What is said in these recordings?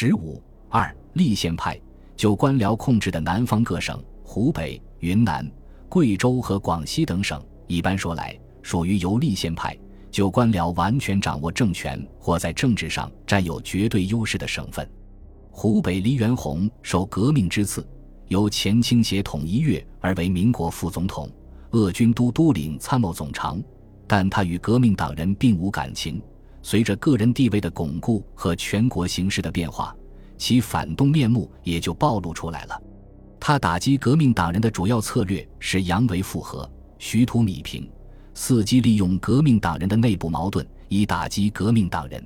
十五二立宪派就官僚控制的南方各省，湖北、云南、贵州和广西等省，一般说来属于由立宪派就官僚完全掌握政权或在政治上占有绝对优势的省份。湖北黎元洪受革命之赐，由前清协统一粤而为民国副总统、鄂军都督领参谋总长，但他与革命党人并无感情。随着个人地位的巩固和全国形势的变化，其反动面目也就暴露出来了。他打击革命党人的主要策略是扬为复合，虚图米平，伺机利用革命党人的内部矛盾以打击革命党人。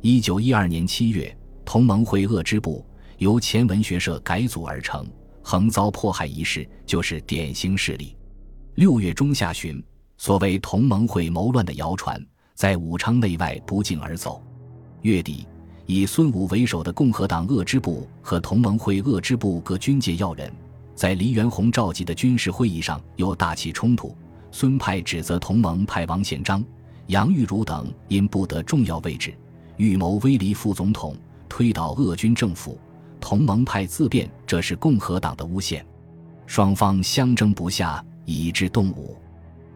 一九一二年七月，同盟会鄂支部由前文学社改组而成，横遭迫害一事就是典型事例。六月中下旬，所谓同盟会谋乱的谣传。在武昌内外不胫而走。月底，以孙武为首的共和党鄂支部和同盟会鄂支部各军界要人，在黎元洪召集的军事会议上又大起冲突。孙派指责同盟派王显章、杨玉茹等因不得重要位置，预谋威离副总统，推倒鄂军政府。同盟派自辩这是共和党的诬陷，双方相争不下，以致动武。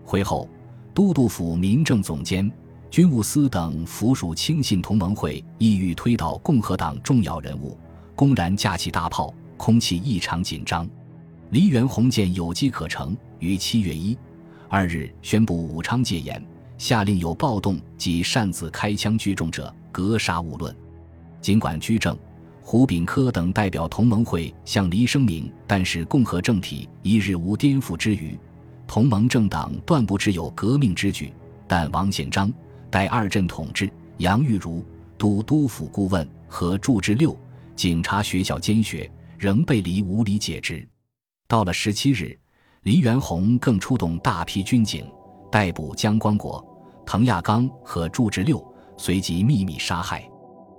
会后，都督府民政总监。军务司等附属亲信同盟会意欲推倒共和党重要人物，公然架起大炮，空气异常紧张。黎元洪见有机可乘，于七月一、二日宣布武昌戒严，下令有暴动及擅自开枪聚众者格杀勿论。尽管居正、胡炳科等代表同盟会向黎声明，但是共和政体一日无颠覆之余，同盟政党断不知有革命之举。但王显章。代二镇统治杨玉茹、都督府顾问和祝之六警察学校监学，仍被黎无理解职。到了十七日，黎元洪更出动大批军警逮捕江光国、滕亚刚和祝之六，随即秘密杀害。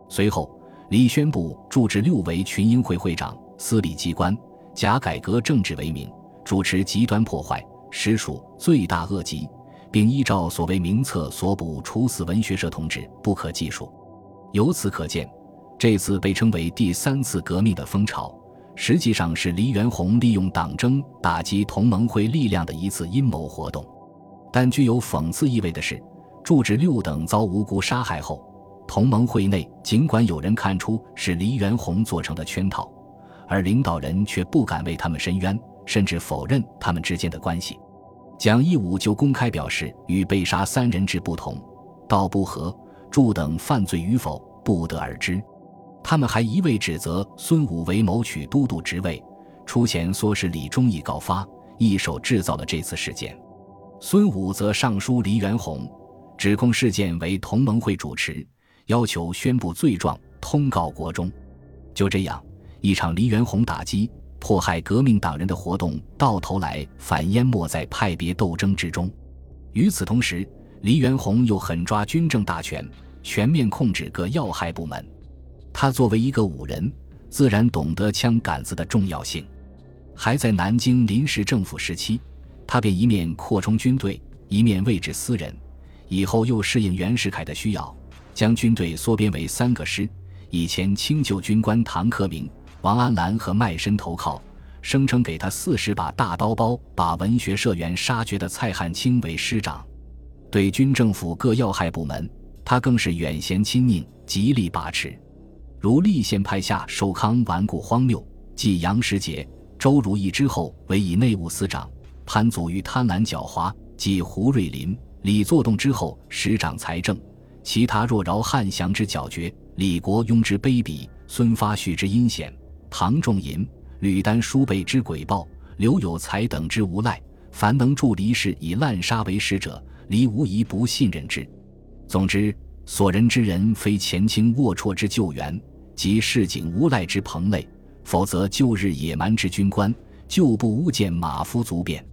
随后，黎宣布祝之六为群英会会长，司理机关，假改革政治为名，主持极端破坏，实属罪大恶极。并依照所谓名册所补处死文学社同志，不可计数。由此可见，这次被称为第三次革命的风潮，实际上是黎元洪利用党争打击同盟会力量的一次阴谋活动。但具有讽刺意味的是，祝之六等遭无辜杀害后，同盟会内尽管有人看出是黎元洪做成的圈套，而领导人却不敢为他们伸冤，甚至否认他们之间的关系。蒋义武就公开表示，与被杀三人之不同，道不和祝等犯罪与否不得而知。他们还一味指责孙武为谋取都督职位，出钱唆使李忠义告发，一手制造了这次事件。孙武则上书黎元洪，指控事件为同盟会主持，要求宣布罪状，通告国中。就这样，一场黎元洪打击。迫害革命党人的活动，到头来反淹没在派别斗争之中。与此同时，黎元洪又狠抓军政大权，全面控制各要害部门。他作为一个武人，自然懂得枪杆子的重要性。还在南京临时政府时期，他便一面扩充军队，一面位置私人。以后又适应袁世凯的需要，将军队缩编为三个师。以前清旧军官唐克明。王安澜和卖身投靠，声称给他四十把大刀包，把文学社员杀绝的蔡汉卿为师长。对军政府各要害部门，他更是远贤亲佞，极力把持。如立宪派下寿康顽固荒谬，继杨时杰、周如意之后，委以内务司长；潘祖玉贪婪狡猾，继胡瑞林、李作栋之后，实掌财政。其他若饶汉祥之狡绝，李国庸之卑鄙，孙发旭之阴险。唐仲寅、吕丹叔辈之诡暴，刘有才等之无赖，凡能助黎氏以滥杀为食者，黎无疑不信任之。总之，所人之人，非前清龌龊之救援，即市井无赖之朋类，否则旧日野蛮之军官，就不诬见马夫足辩。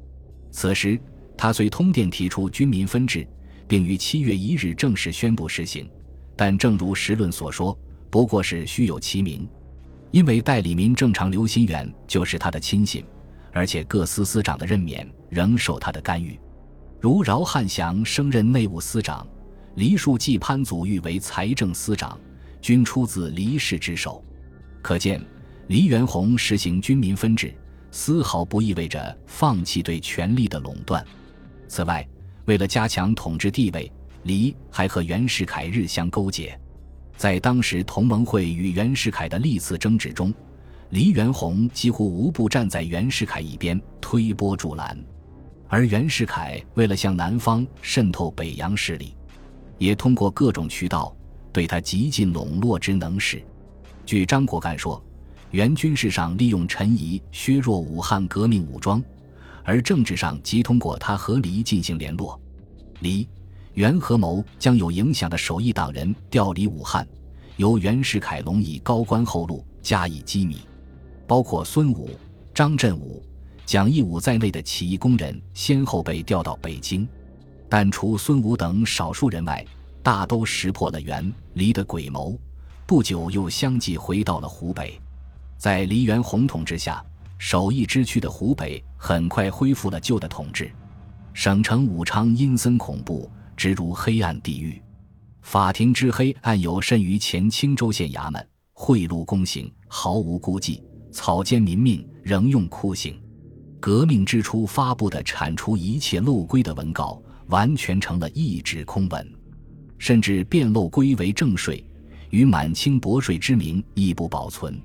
此时，他虽通电提出军民分治，并于七月一日正式宣布实行，但正如时论所说，不过是虚有其名。因为代理民正常刘心远就是他的亲信，而且各司司长的任免仍受他的干预，如饶汉祥升任内务司长，黎树继潘祖玉为财政司长，均出自黎氏之手。可见，黎元洪实行军民分治，丝毫不意味着放弃对权力的垄断。此外，为了加强统治地位，黎还和袁世凯日相勾结。在当时同盟会与袁世凯的历次争执中，黎元洪几乎无不站在袁世凯一边，推波助澜。而袁世凯为了向南方渗透北洋势力，也通过各种渠道对他极尽笼络之能事。据张国干说，袁军事上利用陈仪削弱武汉革命武装，而政治上即通过他和黎进行联络。黎。袁合谋将有影响的首义党人调离武汉，由袁世凯龙以高官厚禄加以机密，包括孙武、张振武、蒋义武在内的起义工人先后被调到北京，但除孙武等少数人外，大都识破了袁离的诡谋，不久又相继回到了湖北。在黎元洪统治下，首义之区的湖北很快恢复了旧的统治，省城武昌阴森恐怖。直如黑暗地狱，法庭之黑暗有甚于前青州县衙门，贿赂公行毫无顾忌，草菅民命仍用酷刑。革命之初发布的铲除一切漏规的文告，完全成了一纸空文，甚至变漏规为正税，与满清薄税之名亦不保存，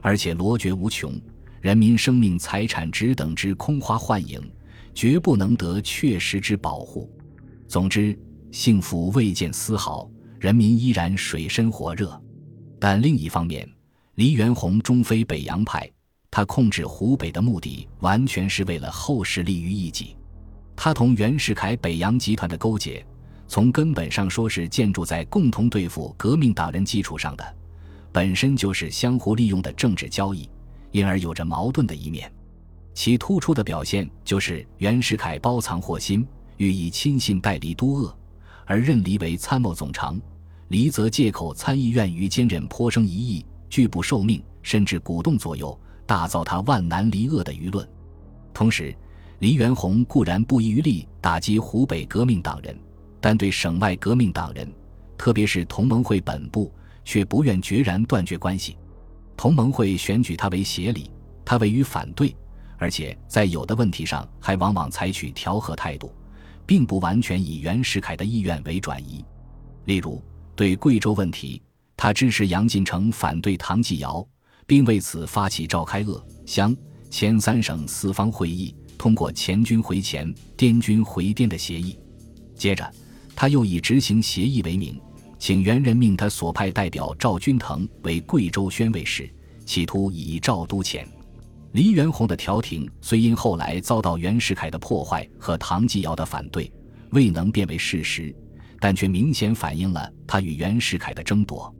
而且罗绝无穷，人民生命财产只等之空花幻影，绝不能得确实之保护。总之，幸福未见丝毫，人民依然水深火热。但另一方面，黎元洪终非北洋派，他控制湖北的目的完全是为了后世利于一己。他同袁世凯北洋集团的勾结，从根本上说是建筑在共同对付革命党人基础上的，本身就是相互利用的政治交易，因而有着矛盾的一面。其突出的表现就是袁世凯包藏祸心。欲以亲信代黎都鄂，而任黎为参谋总长，黎则借口参议院于兼任颇生疑义，拒不受命，甚至鼓动左右，大造他万难离鄂的舆论。同时，黎元洪固然不遗余力打击湖北革命党人，但对省外革命党人，特别是同盟会本部，却不愿决然断绝关系。同盟会选举他为协理，他位于反对，而且在有的问题上还往往采取调和态度。并不完全以袁世凯的意愿为转移，例如对贵州问题，他支持杨进成反对唐继尧，并为此发起召开鄂湘黔三省四方会议，通过黔军回黔、滇军回滇的协议。接着，他又以执行协议为名，请袁任命他所派代表赵君腾为贵州宣慰使，企图以赵都前。黎元洪的调停虽因后来遭到袁世凯的破坏和唐继尧的反对，未能变为事实，但却明显反映了他与袁世凯的争夺。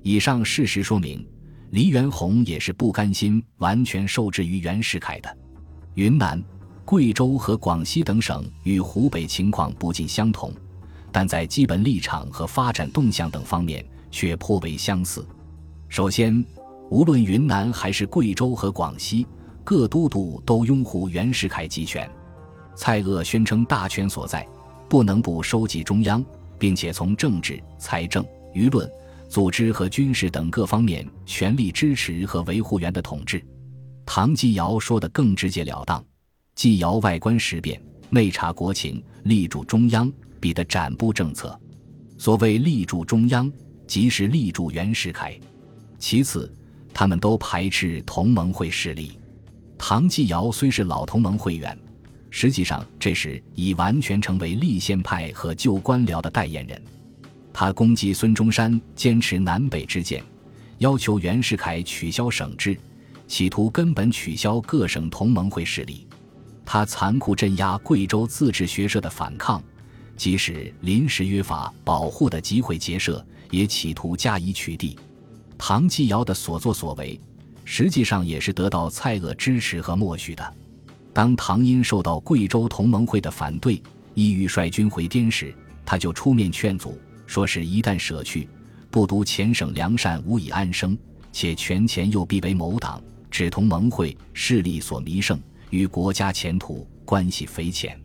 以上事实说明，黎元洪也是不甘心完全受制于袁世凯的。云南、贵州和广西等省与湖北情况不尽相同，但在基本立场和发展动向等方面却颇为相似。首先，无论云南还是贵州和广西，各都督都拥护袁世凯集权。蔡锷宣称大权所在，不能不收集中央，并且从政治、财政、舆论、组织和军事等各方面全力支持和维护袁的统治。唐继尧说的更直截了当：继尧外观时变，内察国情，力主中央，比的展布政策。所谓力主中央，即是力主袁世凯。其次。他们都排斥同盟会势力。唐继尧虽是老同盟会员，实际上这时已完全成为立宪派和旧官僚的代言人。他攻击孙中山坚持南北之见，要求袁世凯取消省制，企图根本取消各省同盟会势力。他残酷镇压贵州自治学社的反抗，即使临时约法保护的集会结社，也企图加以取缔。唐继尧的所作所为，实际上也是得到蔡锷支持和默许的。当唐英受到贵州同盟会的反对，意欲率军回滇时，他就出面劝阻，说是一旦舍去，不独前省良善无以安生，且权钱又必为某党指同盟会势力所弥盛，与国家前途关系匪浅。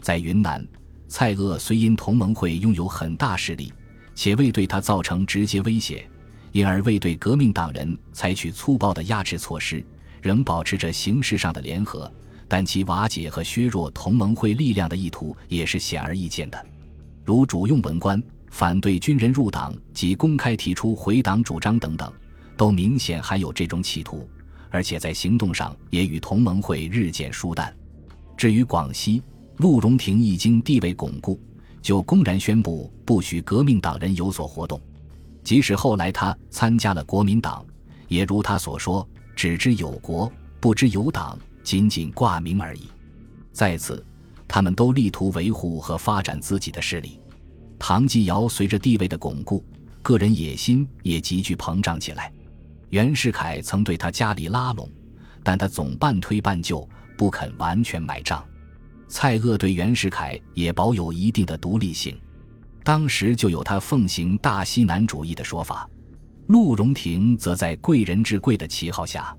在云南，蔡锷虽因同盟会拥有很大势力，且未对他造成直接威胁。因而未对革命党人采取粗暴的压制措施，仍保持着形式上的联合，但其瓦解和削弱同盟会力量的意图也是显而易见的。如主用文官反对军人入党及公开提出回党主张等等，都明显含有这种企图，而且在行动上也与同盟会日渐疏淡。至于广西，陆荣廷一经地位巩固，就公然宣布不许革命党人有所活动。即使后来他参加了国民党，也如他所说，只知有国，不知有党，仅仅挂名而已。在此，他们都力图维护和发展自己的势力。唐继尧随着地位的巩固，个人野心也急剧膨胀起来。袁世凯曾对他家里拉拢，但他总半推半就，不肯完全买账。蔡锷对袁世凯也保有一定的独立性。当时就有他奉行大西南主义的说法，陆荣廷则在贵人治贵的旗号下，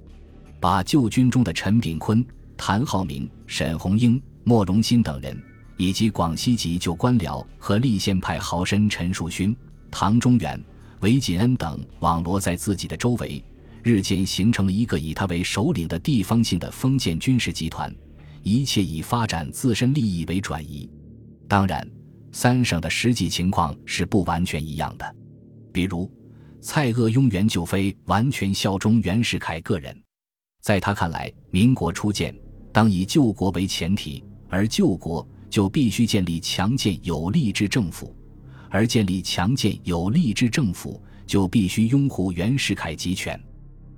把旧军中的陈炳坤、谭浩明、沈鸿英、莫荣新等人，以及广西籍旧官僚和立宪派豪绅陈树勋、唐中元、韦锦恩等网罗在自己的周围，日渐形成了一个以他为首领的地方性的封建军事集团，一切以发展自身利益为转移。当然。三省的实际情况是不完全一样的，比如蔡锷拥袁就非完全效忠袁世凯个人，在他看来，民国初建当以救国为前提，而救国就必须建立强健有力之政府，而建立强健有力之政府就必须拥护袁世凯集权。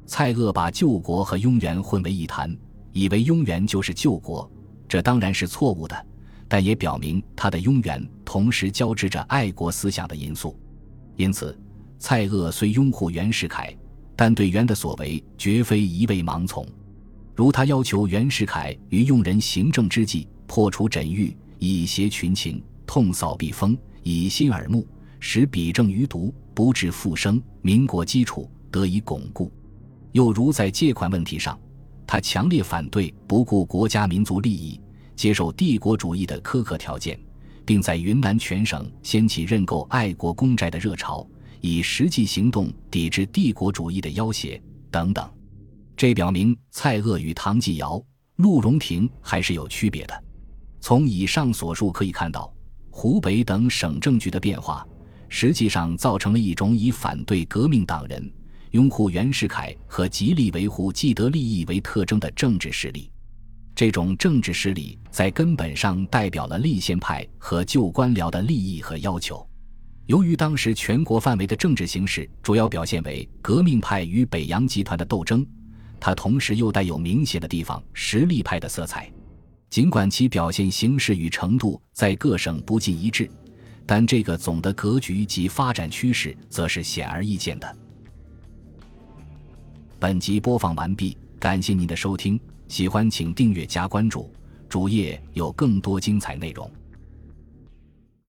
蔡锷把救国和拥袁混为一谈，以为拥袁就是救国，这当然是错误的。但也表明他的拥袁同时交织着爱国思想的因素，因此，蔡锷虽拥护袁世凯，但对袁的所为绝非一味盲从。如他要求袁世凯于用人行政之际破除枕狱，以挟群情，痛扫避风，以心耳目，使彼政余毒，不致复生，民国基础得以巩固；又如在借款问题上，他强烈反对不顾国家民族利益。接受帝国主义的苛刻条件，并在云南全省掀起认购爱国公债的热潮，以实际行动抵制帝国主义的要挟等等。这表明蔡锷与唐继尧、陆荣廷还是有区别的。从以上所述可以看到，湖北等省政局的变化，实际上造成了一种以反对革命党人、拥护袁世凯和极力维护既得利益为特征的政治势力。这种政治势力在根本上代表了立宪派和旧官僚的利益和要求。由于当时全国范围的政治形势主要表现为革命派与北洋集团的斗争，它同时又带有明显的地方实力派的色彩。尽管其表现形式与程度在各省不尽一致，但这个总的格局及发展趋势则是显而易见的。本集播放完毕，感谢您的收听。喜欢请订阅加关注，主页有更多精彩内容。